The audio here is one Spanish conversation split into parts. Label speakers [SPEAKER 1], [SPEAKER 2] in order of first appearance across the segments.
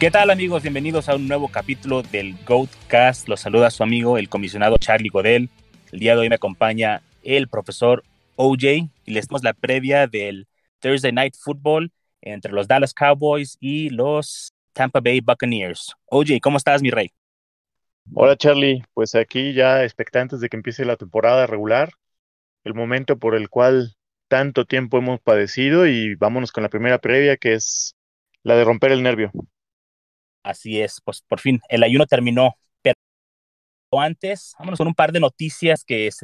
[SPEAKER 1] ¿Qué tal amigos? Bienvenidos a un nuevo capítulo del Goatcast. Los saluda su amigo el comisionado Charlie Godel. El día de hoy me acompaña el profesor OJ y les damos la previa del Thursday Night Football entre los Dallas Cowboys y los Tampa Bay Buccaneers. OJ, ¿cómo estás, mi rey?
[SPEAKER 2] Hola, Charlie. Pues aquí ya expectantes de que empiece la temporada regular, el momento por el cual tanto tiempo hemos padecido y vámonos con la primera previa que es la de romper el nervio.
[SPEAKER 1] Así es, pues por fin el ayuno terminó, pero antes, vámonos con un par de noticias que es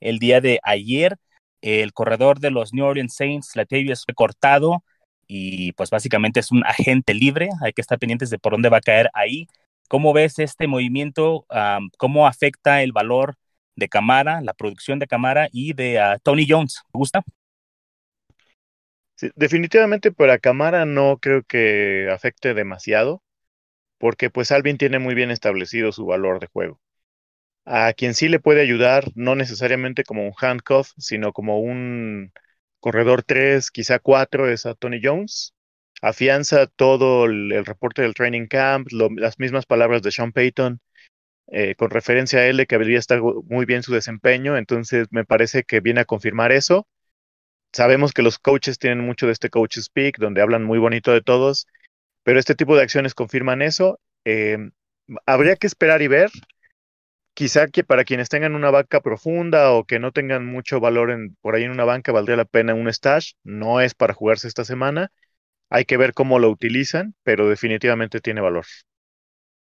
[SPEAKER 1] el día de ayer. El corredor de los New Orleans Saints, Latavius, fue cortado y pues básicamente es un agente libre. Hay que estar pendientes de por dónde va a caer ahí. ¿Cómo ves este movimiento? ¿Cómo afecta el valor de Camara, la producción de Camara y de ah, Tony Jones? ¿Te gusta?
[SPEAKER 2] Sí, definitivamente para Camara no creo que afecte demasiado, porque pues Alvin tiene muy bien establecido su valor de juego. A quien sí le puede ayudar, no necesariamente como un handcuff, sino como un corredor 3, quizá 4, es a Tony Jones. Afianza todo el, reporte del training camp, las mismas palabras de Sean Payton, eh, con referencia a él de que habría estado muy bien su desempeño, entonces me parece que viene a confirmar eso. Sabemos que los coaches tienen mucho de este coach speak, donde hablan muy bonito de todos, pero este tipo de acciones confirman eso. Eh, habría que esperar y ver quizá que para quienes tengan una banca profunda o que no tengan mucho valor en, por ahí en una banca, valdría la pena un stash. No es para jugarse esta semana. Hay que ver cómo lo utilizan, pero definitivamente tiene valor.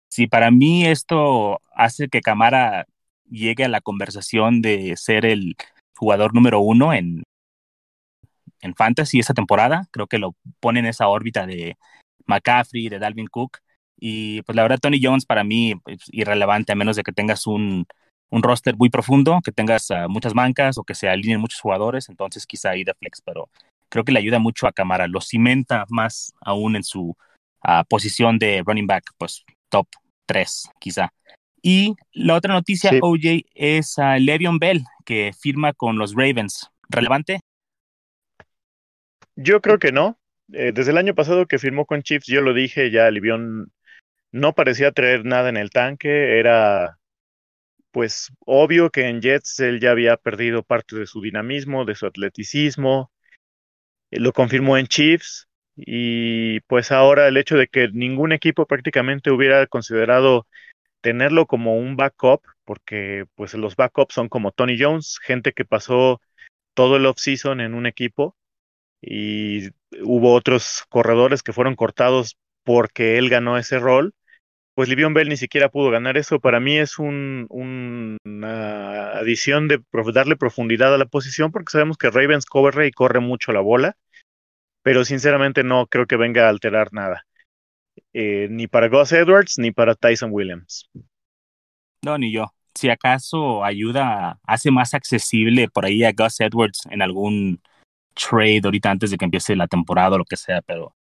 [SPEAKER 1] Sí, para mí esto hace que Camara llegue a la conversación de ser el jugador número uno en, en Fantasy esta temporada. Creo que lo pone en esa órbita de McCaffrey, de Dalvin Cook. Y pues la verdad, Tony Jones para mí es pues, irrelevante a menos de que tengas un, un roster muy profundo, que tengas uh, muchas bancas o que se alineen muchos jugadores, entonces quizá ahí de flex, pero creo que le ayuda mucho a Camara, lo cimenta más aún en su uh, posición de running back, pues top 3 quizá. Y la otra noticia, sí. OJ, es a uh, Le'Veon Bell, que firma con los Ravens. ¿Relevante?
[SPEAKER 2] Yo creo que no. Eh, desde el año pasado que firmó con Chiefs, yo lo dije, ya Le'Veon no parecía traer nada en el tanque, era pues obvio que en Jets él ya había perdido parte de su dinamismo, de su atleticismo, eh, lo confirmó en Chiefs y pues ahora el hecho de que ningún equipo prácticamente hubiera considerado tenerlo como un backup, porque pues los backups son como Tony Jones, gente que pasó todo el offseason en un equipo y hubo otros corredores que fueron cortados porque él ganó ese rol pues Livion Bell ni siquiera pudo ganar eso. Para mí es un, una adición de darle profundidad a la posición, porque sabemos que Ravens corre y corre mucho la bola, pero sinceramente no creo que venga a alterar nada. Eh, ni para Gus Edwards ni para Tyson Williams.
[SPEAKER 1] No, ni yo. Si acaso ayuda, hace más accesible por ahí a Gus Edwards en algún trade ahorita antes de que empiece la temporada o lo que sea, pero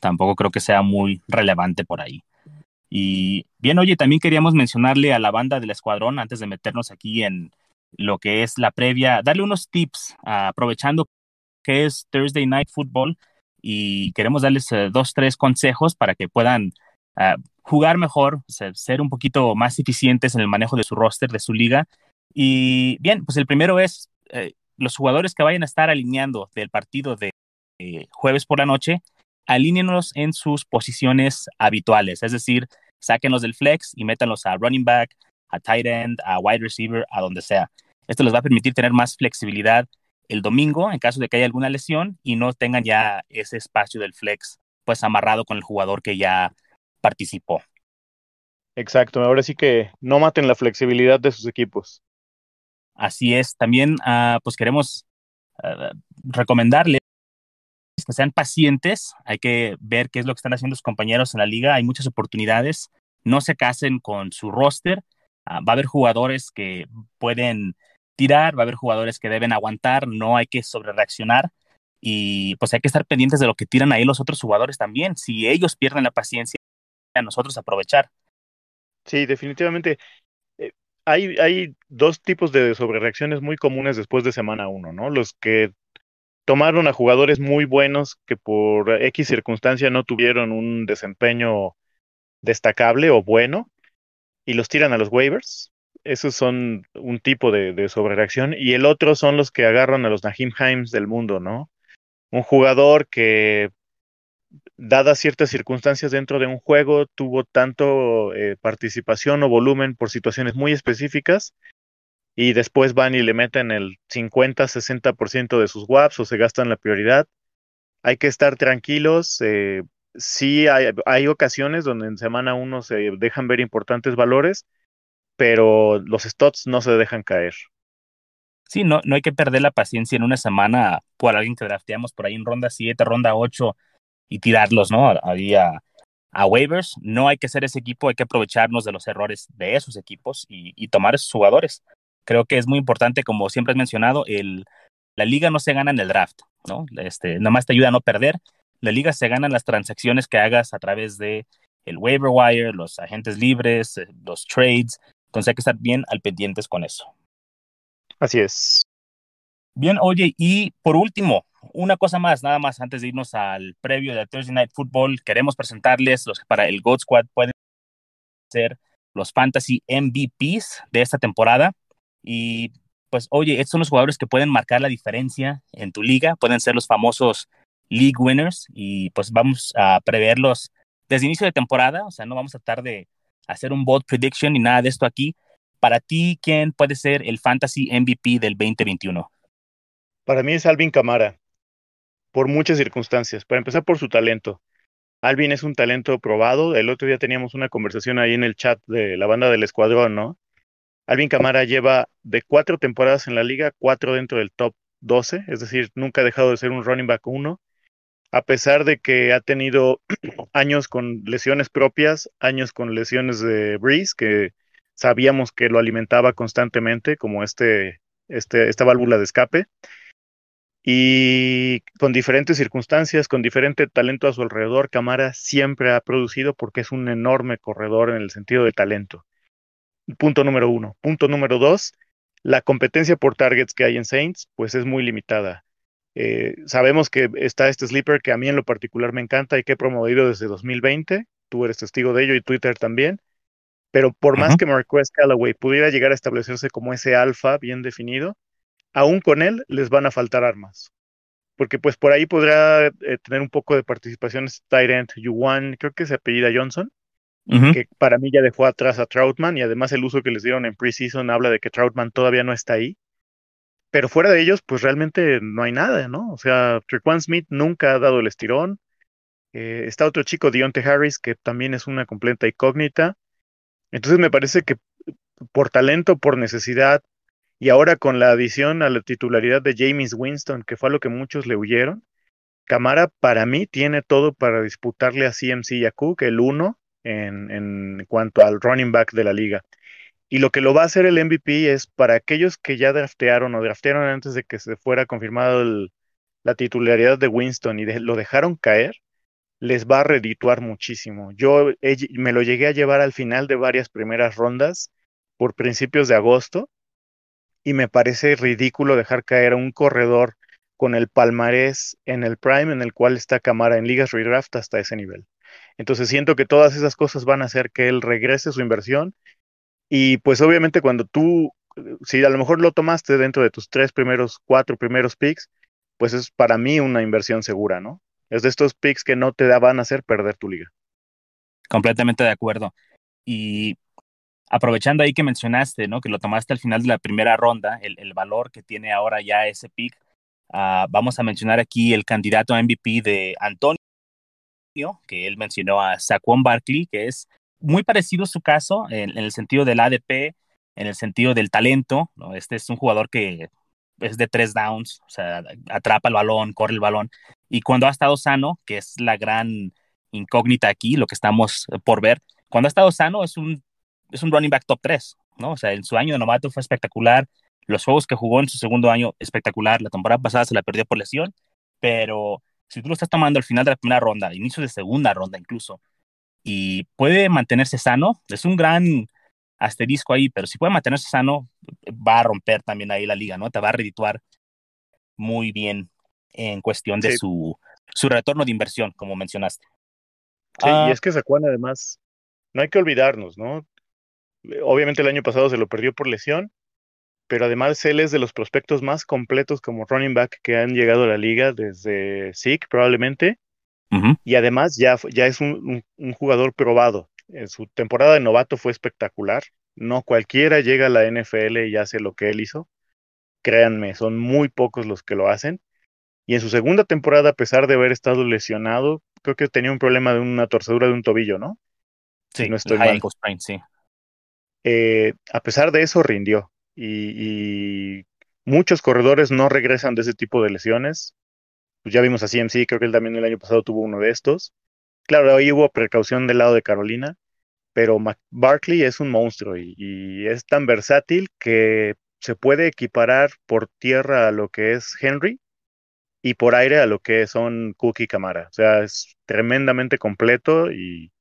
[SPEAKER 1] tampoco creo que sea muy relevante por ahí. Y bien, oye, también queríamos mencionarle a la banda del escuadrón, antes de meternos aquí en lo que es la previa, darle unos tips, aprovechando que es Thursday Night Football y queremos darles uh, dos, tres consejos para que puedan uh, jugar mejor, ser, ser, un poquito más eficientes en el manejo de su roster, de su liga. Y bien, pues el primero es eh, los jugadores que vayan a estar alineando del partido de eh, jueves por la noche, alínenos en sus posiciones habituales, es decir, sáquenlos del flex y métanlos a running back, a tight end, a wide receiver, a donde sea. Esto les va a permitir tener más flexibilidad el domingo en caso de que haya alguna lesión y no tengan ya ese espacio del flex pues amarrado con el jugador que ya participó.
[SPEAKER 2] Exacto, ahora sí que no maten la flexibilidad de sus equipos.
[SPEAKER 1] Así es, también uh, pues queremos uh, recomendarles que sean pacientes, hay que ver qué es lo que están haciendo sus compañeros en la liga, hay muchas oportunidades, no se casen con su roster, uh, va a haber jugadores que pueden tirar, va a haber jugadores que deben aguantar, no hay que sobrereaccionar. Y pues hay que estar pendientes de lo que tiran ahí los otros jugadores también, si ellos pierden la paciencia, a nosotros aprovechar.
[SPEAKER 2] Sí, definitivamente. Hay, hay dos tipos de sobrereacciones muy comunes después de semana uno, ¿no? Los que tomaron a jugadores muy buenos que por X circunstancia no tuvieron un desempeño destacable o bueno y los tiran a los waivers. Esos son un tipo de, de sobrereacción. Y el otro son los que agarran a los Nahim Himes del mundo, ¿no? Un jugador que, dadas ciertas circunstancias dentro de un juego, tuvo tanto eh, participación o volumen por situaciones muy específicas y después van y le meten el 50-60% de sus WAPs o se gastan la prioridad. Hay que estar tranquilos. Eh, sí, hay, hay, ocasiones donde en semana uno se dejan ver importantes valores, pero los stots no se dejan caer.
[SPEAKER 1] Sí, no, no hay que perder la paciencia en una semana por alguien que drafteamos por ahí en ronda 7, ronda 8 y tirarlos, ¿no? Ahí a, a waivers. No hay que ser ese equipo, hay que aprovecharnos de los errores de esos equipos y, y tomar esos jugadores creo que es muy importante, como siempre has mencionado, el, la liga no se gana en el draft, ¿no? Este, nada más te ayuda a no perder. La liga se gana en las transacciones que hagas a través de el waiver wire, los agentes libres, eh, los trades. Entonces hay que estar bien al pendientes con eso.
[SPEAKER 2] Así es.
[SPEAKER 1] Bien, oye, y por último, una cosa más, nada más antes de irnos al previo de Thursday Night Football, queremos presentarles los que para el God Squad pueden ser los fantasy MVPs de esta temporada. Y pues, oye, estos son los jugadores que pueden marcar la diferencia en tu liga, pueden ser los famosos league winners y pues vamos a preverlos desde inicio de temporada, o sea, no vamos a tratar de hacer un bold prediction ni nada de esto aquí. Para ti, ¿quién puede ser el fantasy MVP del 2021?
[SPEAKER 2] Para mí es Alvin Camara, por muchas circunstancias. Para empezar, por su talento. Alvin es un talento probado. El otro día teníamos una conversación ahí en el chat de la banda del escuadrón, ¿no? Alvin Camara lleva de cuatro temporadas en la liga, cuatro dentro del top 12, es decir, nunca ha dejado de ser un running back uno, a pesar de que ha tenido años con lesiones propias, años con lesiones de Breeze, que sabíamos que lo alimentaba constantemente, como este, este, esta válvula de escape, y con diferentes circunstancias, con diferente talento a su alrededor, Camara siempre ha producido porque es un enorme corredor en el sentido de talento. Punto número uno. Punto número dos, la competencia por targets que hay en Saints, pues es muy limitada. Eh, sabemos que está este sleeper que a mí en lo particular me encanta y que he promovido desde 2020. Tú eres testigo de ello y Twitter también. Pero por más que Marquez Callaway pudiera llegar a establecerse como ese alfa bien definido, aún con él les van a faltar armas. Porque pues por ahí podrá eh, tener un poco de participación Tyrant Yuan, creo que se apellida Johnson, que para mí ya dejó atrás a Troutman y además el uso que les dieron en preseason habla de que Troutman todavía no está ahí. Pero fuera de ellos, pues realmente no hay nada, ¿no? O sea, Trequan Smith nunca ha dado el estirón. Eh, está otro chico, Dionte Harris, que también es una completa incógnita. Entonces me parece que por talento, por necesidad, y ahora con la adición a la titularidad de James Winston, que fue a lo que muchos le huyeron, Camara para mí tiene todo para disputarle a CMC y a Cook el uno en, en cuanto al running back de la liga. Y lo que lo va a hacer el MVP es para aquellos que ya draftearon o draftearon antes de que se fuera confirmado la titularidad de Winston y lo dejaron caer, les va a redituar muchísimo. Yo me lo llegué a llevar al final de varias primeras rondas por principios de agosto y me parece ridículo dejar caer a un corredor con el palmarés en el prime en el cual está Camara en ligas redraft hasta ese nivel. Entonces siento que todas esas cosas van a hacer que él regrese su inversión y pues obviamente cuando tú, si a lo mejor lo tomaste dentro de tus tres primeros, cuatro primeros picks, pues es para mí una inversión segura, ¿no? Es de estos picks que no te van a hacer perder tu liga.
[SPEAKER 1] Completamente de acuerdo. Y aprovechando ahí que mencionaste, ¿no? Que lo tomaste al final de la primera ronda, el, valor que tiene ahora ya ese pick, uh, vamos a mencionar aquí el candidato a MVP de Antonio que él mencionó a Saquon Barkley, que es muy parecido su caso en, el sentido del ADP, en el sentido del talento. Este es un jugador que es de tres downs, o sea, atrapa el balón, corre el balón. Y cuando ha estado sano, que es la gran incógnita aquí, lo que estamos por ver, cuando ha estado sano es un, es un running back top 3, ¿no? O sea, en su año de novato fue espectacular, los juegos que jugó en su segundo año, espectacular, la temporada pasada se la perdió por lesión, pero si tú lo estás tomando al final de la primera ronda, inicio de segunda ronda incluso, y puede mantenerse sano, es un gran asterisco ahí, pero si puede mantenerse sano, va a romper también ahí la liga, ¿no? Te va a redituar muy bien. en cuestión de su, su retorno de inversión, como mencionaste.
[SPEAKER 2] Sí, y ah. es que Saquon además, no hay que olvidarnos, ¿no? Obviamente el año pasado se lo perdió por lesión, pero además él es de los prospectos más completos como running back que han llegado a la liga desde SIC probablemente. Y además ya, ya es un, jugador probado. En su temporada de novato fue espectacular. No cualquiera llega a la NFL y hace lo que él hizo. Créanme, son muy pocos los que lo hacen. Y en su segunda temporada, a pesar de haber estado lesionado, creo que tenía un problema de una torcedura de un tobillo, ¿no?
[SPEAKER 1] Sí, no estoy mal. sí.
[SPEAKER 2] Eh, a pesar de eso, rindió. Y, muchos corredores no regresan de ese tipo de lesiones. Pues ya vimos a CMC, creo que él también el año pasado tuvo uno de estos. Claro, ahí hubo precaución del lado de Carolina, pero Barkley es un monstruo y, y, es tan versátil que se puede equiparar por tierra a lo que es Henry y por aire a lo que son Cook y Camara. O sea, es tremendamente completo y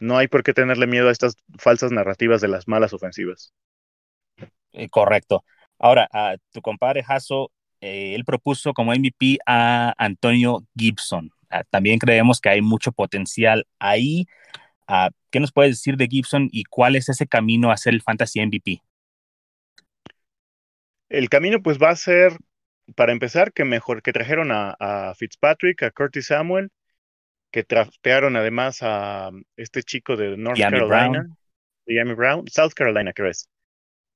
[SPEAKER 2] no hay por qué tenerle miedo a estas falsas narrativas de las malas ofensivas.
[SPEAKER 1] Eh, correcto. Ahora, a tu compadre Jasso, eh, él propuso como MVP a Antonio Gibson. Ah, también creemos que hay mucho potencial ahí. Ah, ¿Qué nos puedes decir de Gibson y cuál es ese camino a ser el Fantasy MVP?
[SPEAKER 2] El camino pues va a ser para empezar, que mejor que trajeron a, Fitzpatrick, a Curtis Samuel, que trastearon además a este chico de North Carolina, Miami Brown, South Carolina, creo es.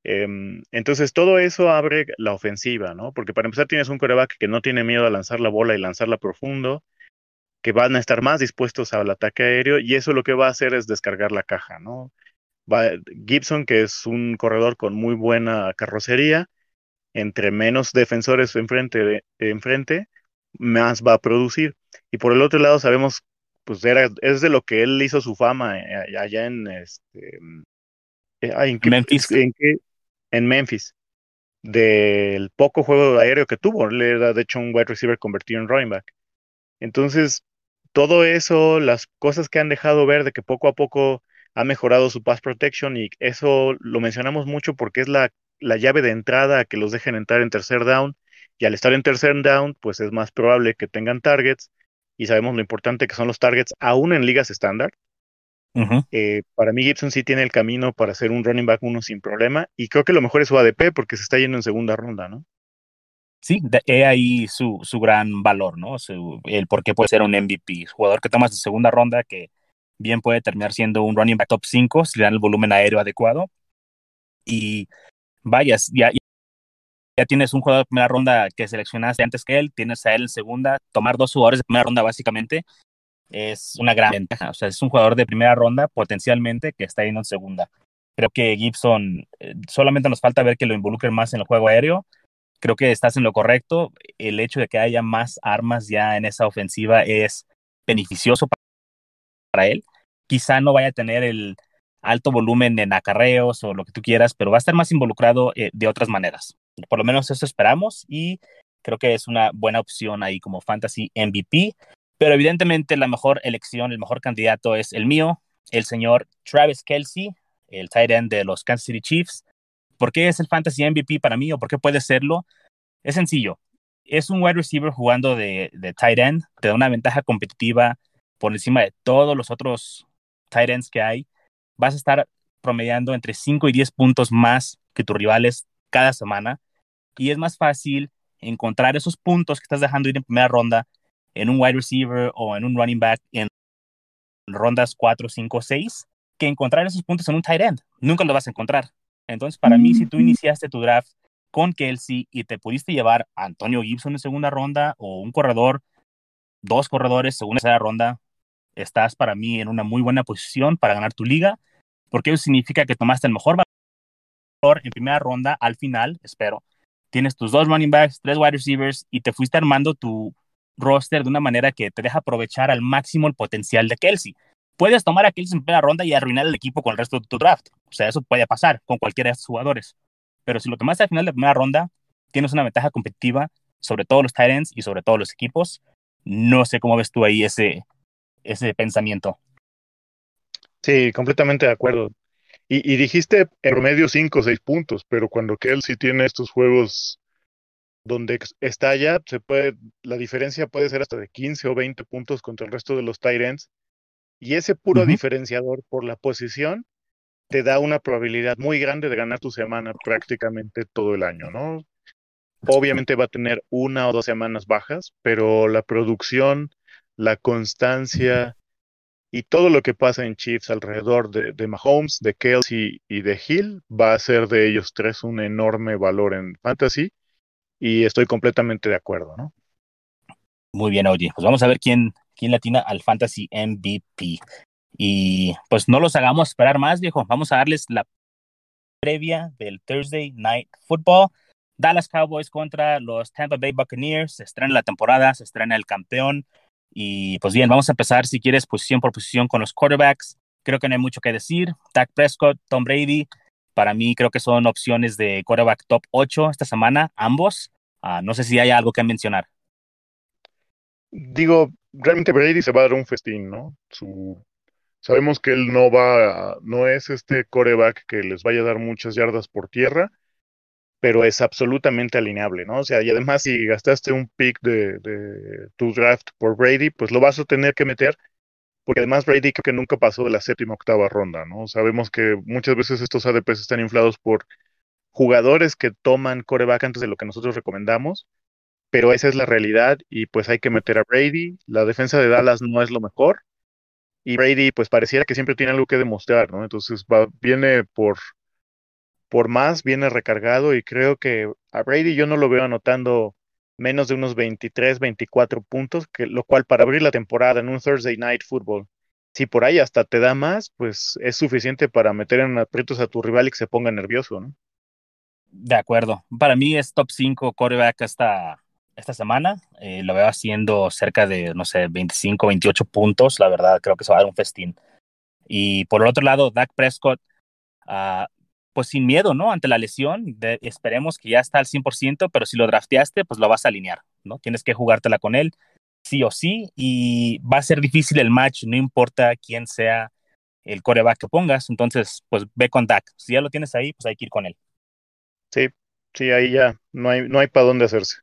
[SPEAKER 2] Em, entonces, todo eso abre la ofensiva, ¿no? Porque para empezar tienes un coreback que no tiene miedo a lanzar la bola y lanzarla profundo, que van a estar más dispuestos al ataque aéreo, y eso lo que va a hacer es descargar la caja, ¿no? Gibson, que es un corredor con muy buena carrocería, entre menos defensores enfrente, enfrente, más va a producir. Y por el otro lado sabemos, pues era, es de lo que él hizo su fama eh, allá en este
[SPEAKER 1] eh, en, Memphis.
[SPEAKER 2] En, en, Memphis. Del poco juego aéreo que tuvo. Él era de hecho un wide receiver convertido en running back. Entonces, todo eso, las cosas que han dejado ver de que poco a poco ha mejorado su pass protection y eso lo mencionamos mucho porque es la la llave de entrada a que los dejen entrar en tercer down y al estar en tercer down, pues es más probable que tengan targets y sabemos lo importante que son los targets aún en ligas estándar. Eh, para mí Gibson sí tiene el camino para ser un running back uno sin problema y creo que lo mejor es su ADP porque se está yendo en segunda ronda, ¿no?
[SPEAKER 1] Sí, he ahí su, su gran valor, ¿no? el por qué puede ser un MVP, jugador que tomas de segunda ronda que bien puede terminar siendo un running back top 5 si le dan el volumen aéreo adecuado. Y vayas, ya, ya tienes un jugador de primera ronda que seleccionaste antes que él, tienes a él en segunda, tomar dos jugadores de primera ronda básicamente es una gran ventaja. O sea, es un jugador de primera ronda potencialmente que está yendo en segunda. Creo que Gibson eh, solamente nos falta ver que lo involucren más en el juego aéreo. Creo que estás en lo correcto. El hecho de que haya más armas ya en esa ofensiva es beneficioso para él. Quizá no vaya a tener el, alto volumen en acarreos o lo que tú quieras, pero va a estar más involucrado eh, de otras maneras. Por lo menos eso esperamos y creo que es una buena opción ahí como Fantasy MVP. Pero evidentemente la mejor elección, el mejor candidato es el mío, el señor Travis Kelsey, el tight end de los Kansas City Chiefs. ¿Por qué es el Fantasy MVP para mí o por qué puede serlo? Es sencillo. Es un wide receiver jugando de, tight end, te da una ventaja competitiva por encima de todos los otros tight ends que hay vas a estar promediando entre 5 y 10 puntos más que tus rivales cada semana. Y es más fácil encontrar esos puntos que estás dejando ir en primera ronda en un wide receiver o en un running back en rondas 4, 5, 6 que encontrar esos puntos en un tight end. Nunca lo vas a encontrar. Entonces, para mí, si tú iniciaste tu draft con Kelsey y te pudiste llevar a Antonio Gibson en segunda ronda o un corredor, dos corredores segunda tercera ronda, estás para mí en una muy buena posición para ganar tu liga porque eso significa que tomaste el mejor valor en primera ronda al final, espero. Tienes tus dos running backs, tres wide receivers y te fuiste armando tu roster de una manera que te deja aprovechar al máximo el potencial de Kelsey. Puedes tomar a Kelsey en primera ronda y arruinar el equipo con el resto de tu draft. O sea, eso puede pasar con cualquiera de estos jugadores. Pero si lo tomaste al final de primera ronda, tienes una ventaja competitiva sobre todos los Titans y sobre todos los equipos. No sé cómo ves tú ahí ese, ese pensamiento.
[SPEAKER 2] Sí, completamente de acuerdo. Y, dijiste en promedio 5 o 6 puntos, pero cuando Kelsey tiene estos juegos donde está ya, se puede, la diferencia puede ser hasta de 15 o 20 puntos contra el resto de los tight Y ese puro diferenciador por la posición te da una probabilidad muy grande de ganar tu semana prácticamente todo el año, ¿no? Obviamente va a tener una o dos semanas bajas, pero la producción, la constancia y todo lo que pasa en Chiefs alrededor de, de Mahomes, de Kelsey y de Hill va a ser de ellos tres un enorme valor en fantasy y estoy completamente de acuerdo, ¿no?
[SPEAKER 1] Muy bien, oye, pues vamos a ver quién, quién latina al Fantasy MVP. Y pues no los hagamos esperar más, viejo. Vamos a darles la previa del Thursday Night Football. Dallas Cowboys contra los Tampa Bay Buccaneers. Se estrena la temporada, se estrena el campeón. Y pues bien, vamos a empezar, si quieres, posición por posición con los quarterbacks. Creo que no hay mucho que decir. Dak Prescott, Tom Brady. Para mí creo que son opciones de quarterback top 8 esta semana, ambos. Ah, no sé si hay algo que mencionar.
[SPEAKER 2] Digo, realmente Brady se va a dar un festín, ¿no? Su Sabemos que él no va, no es este coreback que les vaya a dar muchas yardas por tierra, pero es absolutamente alineable, ¿no? O sea, y además si gastaste un pick de, tu draft por Brady, pues lo vas a tener que meter, porque además Brady creo que nunca pasó de la séptima octava ronda, ¿no? Sabemos que muchas veces estos ADPs están inflados por jugadores que toman coreback antes de lo que nosotros recomendamos, pero esa es la realidad y pues hay que meter a Brady. La defensa de Dallas no es lo mejor, y Brady pues pareciera que siempre tiene algo que demostrar, ¿no? Entonces va, viene por, por más, viene recargado y creo que a Brady yo no lo veo anotando menos de unos 23, 24 puntos, lo cual para abrir la temporada en un Thursday Night Football, si por ahí hasta te da más, pues es suficiente para meter en aprietos a tu rival y que se ponga nervioso, ¿no?
[SPEAKER 1] De acuerdo. Para mí es top 5 coreback hasta esta semana. Eh, lo veo haciendo cerca de, no sé, 25, 28 puntos. La verdad, creo que se va a dar un festín. Y por el otro lado, Dak Prescott, uh, pues sin miedo, ¿no? Ante la lesión, esperemos que ya está al 100%, pero si lo drafteaste, pues lo vas a alinear, ¿no? Tienes que jugártela con él, sí o sí, y va a ser difícil el match, no importa quién sea el coreback que pongas, entonces, pues ve con Dak. Si ya lo tienes ahí, pues hay que ir con él.
[SPEAKER 2] Sí, sí, ahí ya no hay, no hay para dónde hacerse.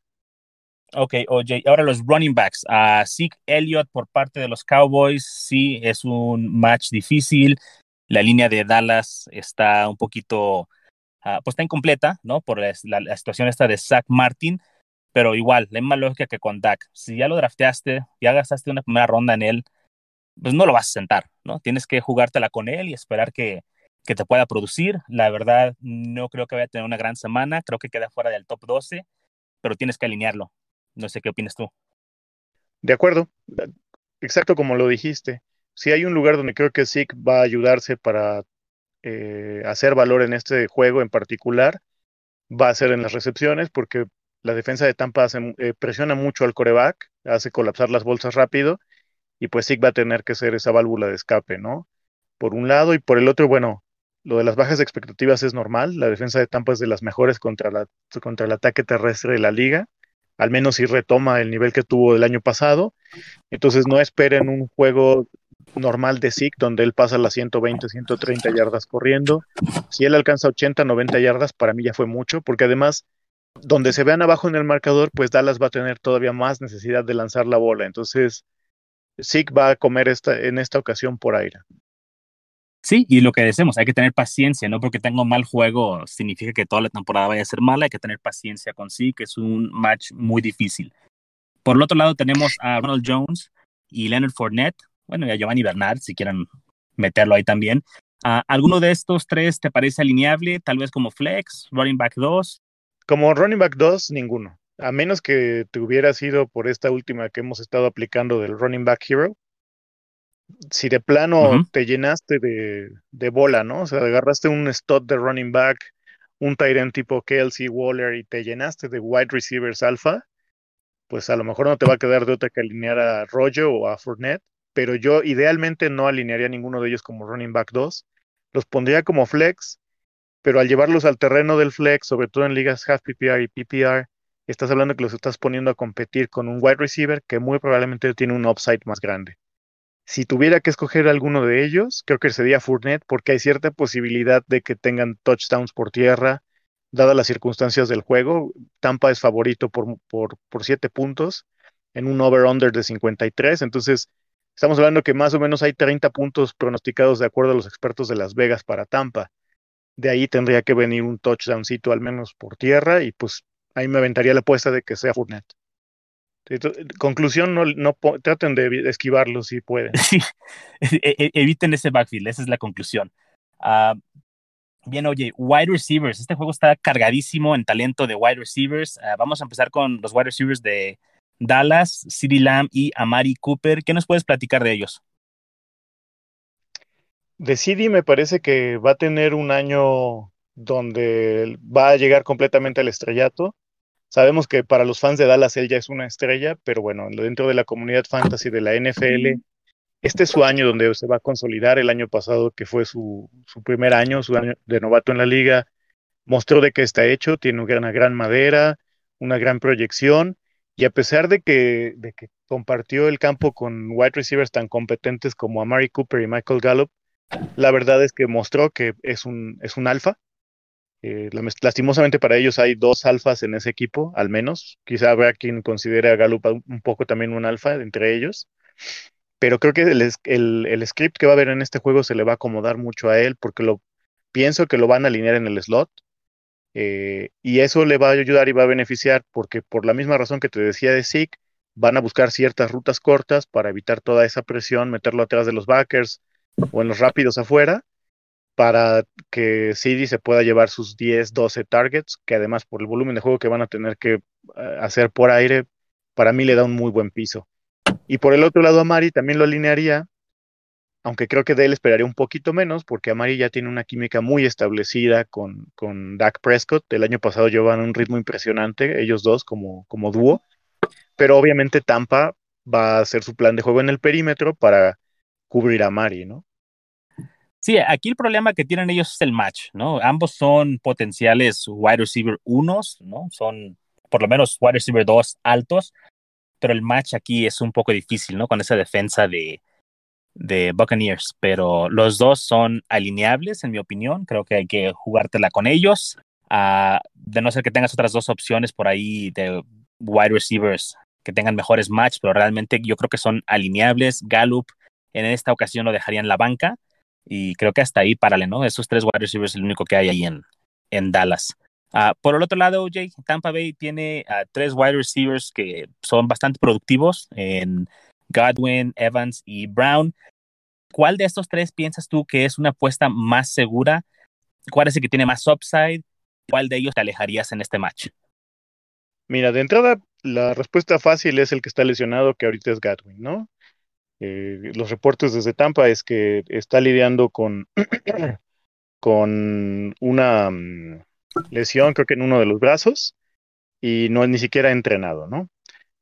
[SPEAKER 1] Ok, OJ. Ahora los running backs. Uh, Zeke Elliott por parte de los Cowboys, sí, es un match difícil. La línea de Dallas está un poquito, ah, pues está incompleta, ¿no? Por la, situación esta de Zach Martin, pero igual, la misma lógica que con Dak. Si ya lo drafteaste, ya gastaste una primera ronda en él, pues no lo vas a sentar, ¿no? Tienes que jugártela con él y esperar que, que te pueda producir. La verdad, no creo que vaya a tener una gran semana, creo que queda fuera del top 12, pero tienes que alinearlo. No sé qué opinas tú.
[SPEAKER 2] De acuerdo, exacto como lo dijiste. Si hay un lugar donde creo que SIC va a ayudarse para eh, hacer valor en este juego en particular, va a ser en las recepciones, porque la defensa de Tampa eh, presiona mucho al coreback, hace colapsar las bolsas rápido, y pues SIC va a tener que ser esa válvula de escape, ¿no? Por un lado, y por el otro, bueno, lo de las bajas expectativas es normal, la defensa de Tampa es de las mejores contra, la, contra el ataque terrestre de la liga, al menos si retoma el nivel que tuvo el año pasado. Entonces no esperen un juego normal de SIC donde él pasa las 120, 130 yardas corriendo. Si él alcanza 80, 90 yardas, para mí ya fue mucho, porque además, donde se vean abajo en el marcador, pues Dallas va a tener todavía más necesidad de lanzar la bola. Entonces, SIC va a comer esta, en esta ocasión por aire.
[SPEAKER 1] Sí, y lo que decimos, hay que tener paciencia, no porque tengo mal juego significa que toda la temporada vaya a ser mala, hay que tener paciencia con sí, que es un match muy difícil. Por el otro lado tenemos a Ronald Jones y Leonard Fournette, bueno, y a Giovanni Bernard, si quieren meterlo ahí también. Uh, ¿Alguno de estos tres te parece alineable? Tal vez como flex, running back 2.
[SPEAKER 2] Como running back 2, ninguno. A menos que te hubiera sido por esta última que hemos estado aplicando del running back hero, si de plano te llenaste de, de, bola, ¿no? O sea, agarraste un stud de running back, un tight end tipo Kelsey Waller y te llenaste de wide receivers alfa, pues a lo mejor no te va a quedar de otra que alinear a Roger o a Fournette, pero yo idealmente no alinearía ninguno de ellos como running back 2. Los pondría como flex, pero al llevarlos al terreno del flex, sobre todo en ligas half PPR y PPR, estás hablando que los estás poniendo a competir con un wide receiver que muy probablemente tiene un upside más grande. Si tuviera que escoger alguno de ellos, creo que sería Fournette, porque hay cierta posibilidad de que tengan touchdowns por tierra, dadas las circunstancias del juego. Tampa es favorito por, por, por siete puntos en un over-under de 53. Entonces, estamos hablando que más o menos hay 30 puntos pronosticados de acuerdo a los expertos de Las Vegas para Tampa. De ahí tendría que venir un touchdowncito al menos por tierra y pues ahí me aventaría la apuesta de que sea Fournette. Conclusión, no, no traten de esquivarlo si pueden.
[SPEAKER 1] Sí, e, e, eviten ese backfield, esa es la conclusión. Uh, bien, oye, wide receivers, este juego está cargadísimo en talento de wide receivers. Uh, vamos a empezar con los wide receivers de Dallas, CeeDee Lamb y Amari Cooper. ¿Qué nos puedes platicar de ellos?
[SPEAKER 2] De CeeDee me parece que va a tener un año donde va a llegar completamente al estrellato. Sabemos que para los fans de Dallas él ya es una estrella, pero bueno, dentro de la comunidad fantasy de la NFL, este es su año donde se va a consolidar. El año pasado, que fue su, primer año, su año de novato en la liga, mostró de qué está hecho, tiene una gran madera, una gran proyección, y a pesar de que, compartió el campo con wide receivers tan competentes como Amari Cooper y Michael Gallup, la verdad es que mostró que es un, es un alfa, eh, lastimosamente para ellos hay dos alfas en ese equipo, al menos. Quizá habrá quien considere a Gallup un poco también un alfa entre ellos. Pero creo que el, script que va a haber en este juego se le va a acomodar mucho a él porque lo pienso que lo van a alinear en el slot. Eh, y eso le va a ayudar y va a beneficiar porque por la misma razón que te decía de Zeke, van a buscar ciertas rutas cortas para evitar toda esa presión, meterlo atrás de los backers o en los rápidos afuera para que CD se pueda llevar sus 10, 12 targets, que además por el volumen de juego que van a tener que eh, hacer por aire, para mí le da un muy buen piso. Y por el otro lado, a Mari también lo alinearía, aunque creo que de él esperaría un poquito menos, porque Amari ya tiene una química muy establecida con, con Dak Prescott. El año pasado llevan un ritmo impresionante, ellos dos como, como dúo. Pero obviamente Tampa va a hacer su plan de juego en el perímetro para cubrir a Mari, ¿no?
[SPEAKER 1] Sí, aquí el problema que tienen ellos es el match, ¿no? Ambos son potenciales wide receiver unos, ¿no? Son por lo menos wide receiver dos altos, pero el match aquí es un poco difícil, ¿no? Con esa defensa de, de Buccaneers, pero los dos son alineables, en mi opinión. Creo que hay que jugártela con ellos. Uh, de no ser que tengas otras dos opciones por ahí de wide receivers que tengan mejores match, pero realmente yo creo que son alineables. Gallup en esta ocasión lo dejaría en la banca y creo que hasta ahí, párale, ¿no? Esos tres wide receivers es el único que hay ahí en, en Dallas. Uh, por el otro lado, OJ, Tampa Bay tiene uh, tres wide receivers que son bastante productivos en Godwin, Evans y Brown. ¿Cuál de estos tres piensas tú que es una apuesta más segura? ¿Cuál es el que tiene más upside? ¿Cuál de ellos te alejarías en este match?
[SPEAKER 2] Mira, de entrada, la respuesta fácil es el que está lesionado, que ahorita es Godwin, ¿no? Eh, los reportes desde Tampa es que está lidiando con, con una mm, lesión, creo que en uno de los brazos, y no ni siquiera entrenado, ¿no?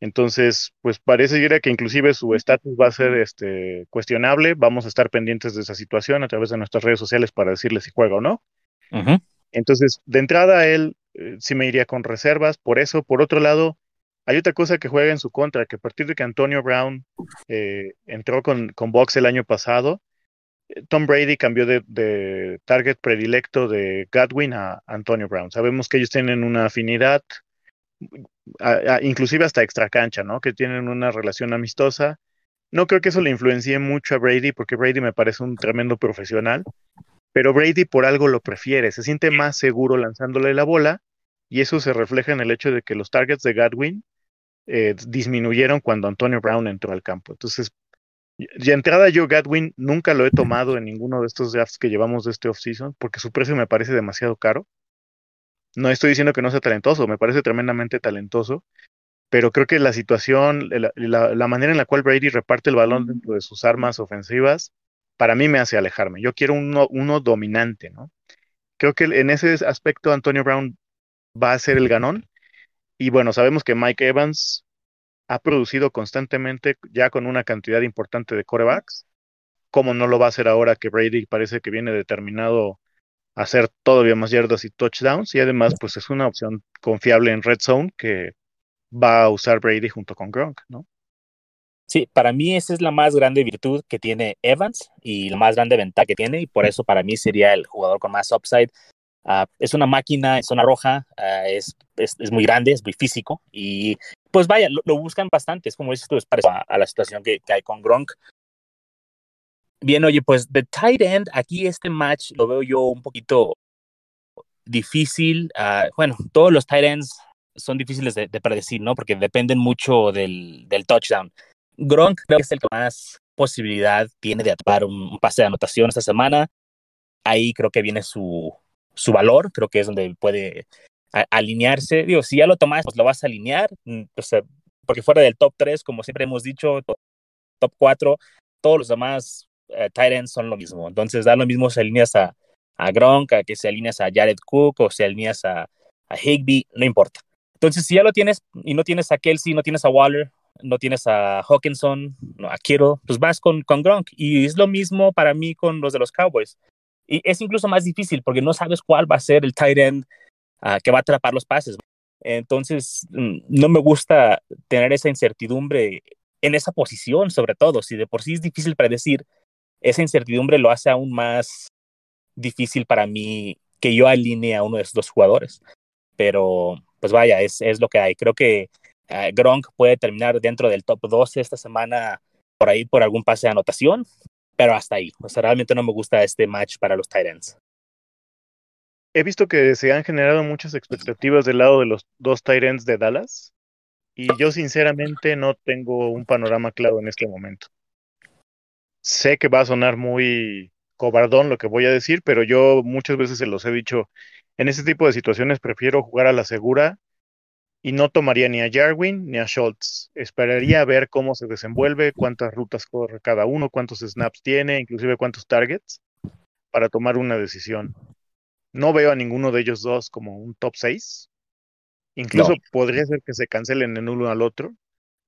[SPEAKER 2] Entonces, pues parece que inclusive su estatus va a ser este, cuestionable. Vamos a estar pendientes de esa situación a través de nuestras redes sociales para decirle si juega o no. Entonces, de entrada, él eh, sí me iría con reservas. Por eso, por otro lado, hay otra cosa que juega en su contra, que a partir de que Antonio Brown eh, entró con, con Box el año pasado, eh, Tom Brady cambió de, target predilecto de Godwin a Antonio Brown. Sabemos que ellos tienen una afinidad, inclusive hasta extra cancha, ¿no? Que tienen una relación amistosa. No creo que eso le influencie mucho a Brady, porque Brady me parece un tremendo profesional, pero Brady por algo lo prefiere, se siente más seguro lanzándole la bola, y eso se refleja en el hecho de que los targets de Godwin eh, disminuyeron cuando Antonio Brown entró al campo. Entonces, de entrada yo Gadwin nunca lo he tomado en ninguno de estos drafts que llevamos de este offseason porque su precio me parece demasiado caro. No estoy diciendo que no sea talentoso, me parece tremendamente talentoso, pero creo que la situación, la, manera en la cual Brady reparte el balón dentro de sus armas ofensivas, para mí me hace alejarme. Yo quiero uno, uno dominante, ¿no? Creo que en ese aspecto Antonio Brown va a ser el ganón y bueno, sabemos que Mike Evans ha producido constantemente ya con una cantidad importante de corebacks. ¿Cómo no lo va a hacer ahora que Brady parece que viene determinado hacer todavía más yardas y touchdowns? Y además, pues es una opción confiable en Red Zone que va a usar Brady junto con Gronk, ¿no?
[SPEAKER 1] Sí, para mí esa es la más grande virtud que tiene Evans y la más grande ventaja que tiene y por eso para mí sería el jugador con más upside Ah, es una máquina en zona roja, ah, es, es, es, muy grande, es muy físico y pues vaya, lo, buscan bastante. Es como dices tú, es parecido a, la situación que, que, hay con Gronk. Bien, oye, pues de tight end, aquí este match lo veo yo un poquito difícil. Uh, bueno, todos los tight ends son difíciles de, de, predecir, ¿no? Porque dependen mucho del, del touchdown. Gronk creo que es el que más posibilidad tiene de atrapar un, pase de anotación esta semana. Ahí creo que viene su, su valor, creo que es donde puede alinearse. Digo, si ya lo tomas, pues lo vas a alinear, mm, porque fuera del top 3, como siempre hemos dicho, top, 4, todos los demás uh, tight ends son lo mismo. Entonces, da lo mismo si alineas a, a Gronk, a que se alineas a Jared Cook o si alineas a, a Higby, no importa. Entonces, si ya lo tienes y no tienes a Kelsey, no tienes a Waller, no tienes a Hawkinson, no, a Kittle, pues vas con, con Gronk. Y es lo mismo para mí con los de los Cowboys. Y es incluso más difícil porque no sabes cuál va a ser el tight end uh, que va a atrapar los pases. Entonces, mm, no me gusta tener esa incertidumbre en esa posición, sobre todo. Si de por sí es difícil predecir, esa incertidumbre lo hace aún más difícil para mí que yo alinee a uno de esos dos jugadores. Pero, pues vaya, es, es lo que hay. Creo que uh, Gronk puede terminar dentro del top 12 esta semana por ahí por algún pase de anotación pero hasta ahí. O sea, realmente no me gusta este match para los Titans.
[SPEAKER 2] He visto que se han generado muchas expectativas del lado de los dos Titans de Dallas y yo sinceramente no tengo un panorama claro en este momento. Sé que va a sonar muy cobardón lo que voy a decir, pero yo muchas veces se los he dicho, en este tipo de situaciones prefiero jugar a la segura y no tomaría ni a Jarwin ni a Schultz. Esperaría a ver cómo se desenvuelve, cuántas rutas corre cada uno, cuántos snaps tiene, inclusive cuántos targets, para tomar una decisión. No veo a ninguno de ellos dos como un top 6. Incluso no. podría ser que se cancelen en uno al otro.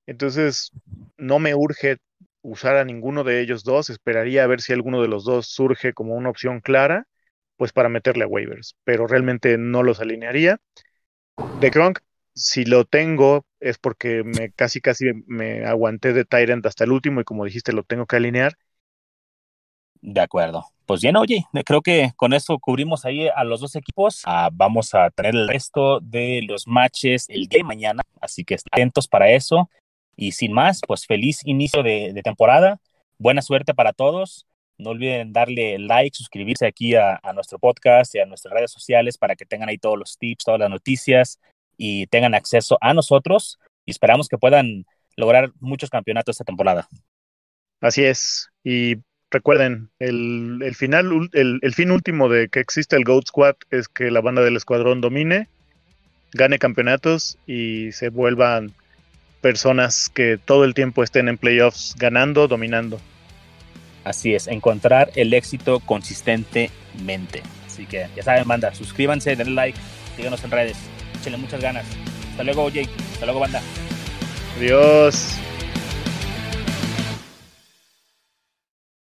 [SPEAKER 2] Entonces, no me urge usar a ninguno de ellos dos. Esperaría a ver si alguno de los dos surge como una opción clara, pues para meterle a waivers. Pero realmente no los alinearía. De Kronk, si lo tengo es porque me casi casi me aguanté de Tyrant hasta el último y como dijiste lo tengo que alinear.
[SPEAKER 1] De acuerdo. Pues bien, oye, creo que con eso cubrimos ahí a los dos equipos. Ah, vamos a tener el resto de los matches el día de mañana, así que atentos para eso. Y sin más, pues feliz inicio de, temporada. Buena suerte para todos. No olviden darle like, suscribirse aquí a, nuestro podcast y a nuestras redes sociales para que tengan ahí todos los tips, todas las noticias, y tengan acceso a nosotros y esperamos que puedan lograr muchos campeonatos esta temporada.
[SPEAKER 2] Así es. Y recuerden, el, el final, el, el, fin último de que existe el Goat Squad es que la banda del escuadrón domine, gane campeonatos y se vuelvan personas que todo el tiempo estén en playoffs ganando, dominando.
[SPEAKER 1] Así es, encontrar el éxito consistentemente. Así que ya saben, banda, suscríbanse, denle like, síganos en redes échenle muchas ganas. Hasta luego, Jake. Hasta luego, banda.
[SPEAKER 2] Adiós.